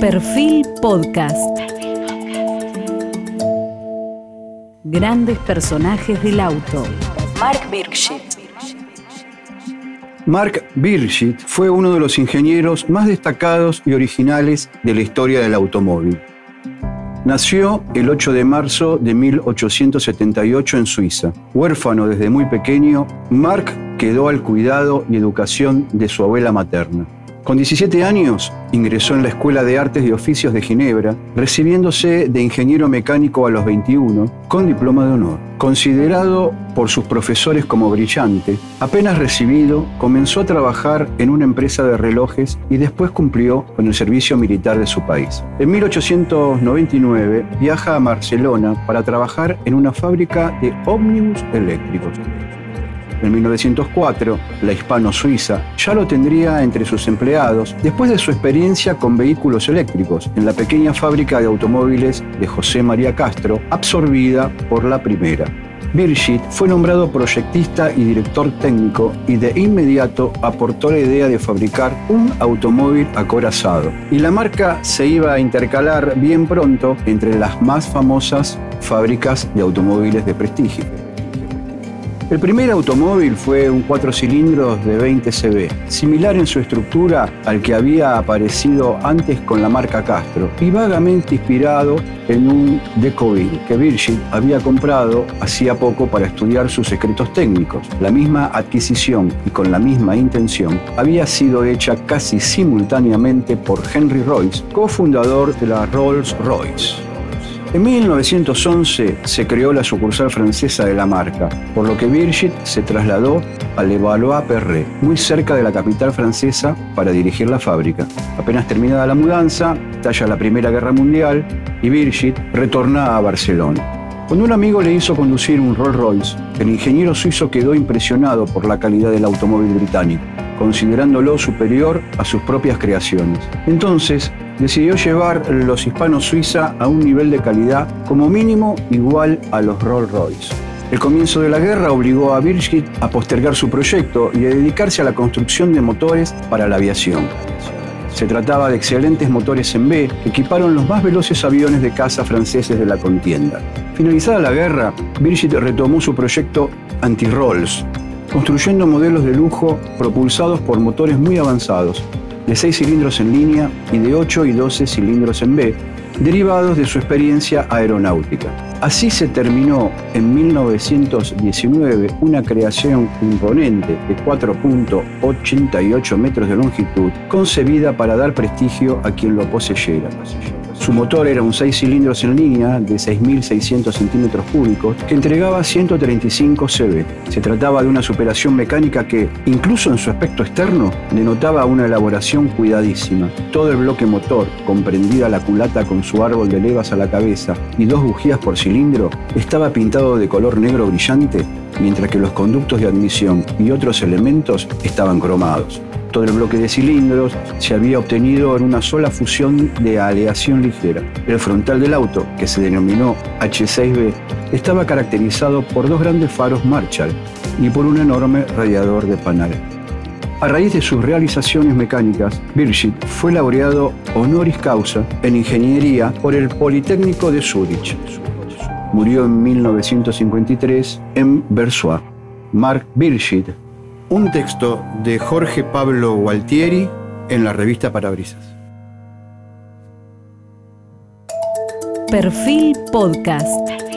Perfil Podcast. Grandes personajes del auto. Mark Birgit. Mark Birgit fue uno de los ingenieros más destacados y originales de la historia del automóvil. Nació el 8 de marzo de 1878 en Suiza. Huérfano desde muy pequeño, Mark quedó al cuidado y educación de su abuela materna. Con 17 años ingresó en la Escuela de Artes y Oficios de Ginebra, recibiéndose de ingeniero mecánico a los 21 con diploma de honor. Considerado por sus profesores como brillante, apenas recibido, comenzó a trabajar en una empresa de relojes y después cumplió con el servicio militar de su país. En 1899 viaja a Barcelona para trabajar en una fábrica de ómnibus eléctricos. En 1904, la hispano-suiza ya lo tendría entre sus empleados después de su experiencia con vehículos eléctricos en la pequeña fábrica de automóviles de José María Castro, absorbida por la primera. Birgit fue nombrado proyectista y director técnico y de inmediato aportó la idea de fabricar un automóvil acorazado. Y la marca se iba a intercalar bien pronto entre las más famosas fábricas de automóviles de prestigio. El primer automóvil fue un cuatro cilindros de 20 cb, similar en su estructura al que había aparecido antes con la marca Castro y vagamente inspirado en un Decoville que Virgin había comprado hacía poco para estudiar sus secretos técnicos. La misma adquisición y con la misma intención había sido hecha casi simultáneamente por Henry Royce, cofundador de la Rolls-Royce. En 1911 se creó la sucursal francesa de la marca, por lo que Birgit se trasladó a Levallois-Perret, muy cerca de la capital francesa, para dirigir la fábrica. Apenas terminada la mudanza, talla la Primera Guerra Mundial y Birgit retorna a Barcelona. Cuando un amigo le hizo conducir un Rolls Royce, el ingeniero suizo quedó impresionado por la calidad del automóvil británico, considerándolo superior a sus propias creaciones. Entonces, decidió llevar los hispanos Suiza a un nivel de calidad como mínimo igual a los Rolls Royce. El comienzo de la guerra obligó a Birgit a postergar su proyecto y a dedicarse a la construcción de motores para la aviación. Se trataba de excelentes motores en B que equiparon los más veloces aviones de caza franceses de la contienda. Finalizada la guerra, Birgit retomó su proyecto anti-Rolls, construyendo modelos de lujo propulsados por motores muy avanzados, de 6 cilindros en línea y de 8 y 12 cilindros en B, derivados de su experiencia aeronáutica. Así se terminó en 1919 una creación imponente de 4.88 metros de longitud, concebida para dar prestigio a quien lo poseyera. Su motor era un 6 cilindros en línea de 6.600 centímetros cúbicos que entregaba 135 cb. Se trataba de una superación mecánica que, incluso en su aspecto externo, denotaba una elaboración cuidadísima. Todo el bloque motor, comprendida la culata con su árbol de levas a la cabeza y dos bujías por cilindro, estaba pintado de color negro brillante, mientras que los conductos de admisión y otros elementos estaban cromados. Todo el bloque de cilindros se había obtenido en una sola fusión de aleación ligera. El frontal del auto, que se denominó H6B, estaba caracterizado por dos grandes faros Marshall y por un enorme radiador de panal. A raíz de sus realizaciones mecánicas, Birgit fue laureado honoris causa en ingeniería por el Politécnico de Zúrich. Murió en 1953 en Versoix. Mark Birgit un texto de Jorge Pablo Gualtieri en la revista Parabrisas. Perfil Podcast.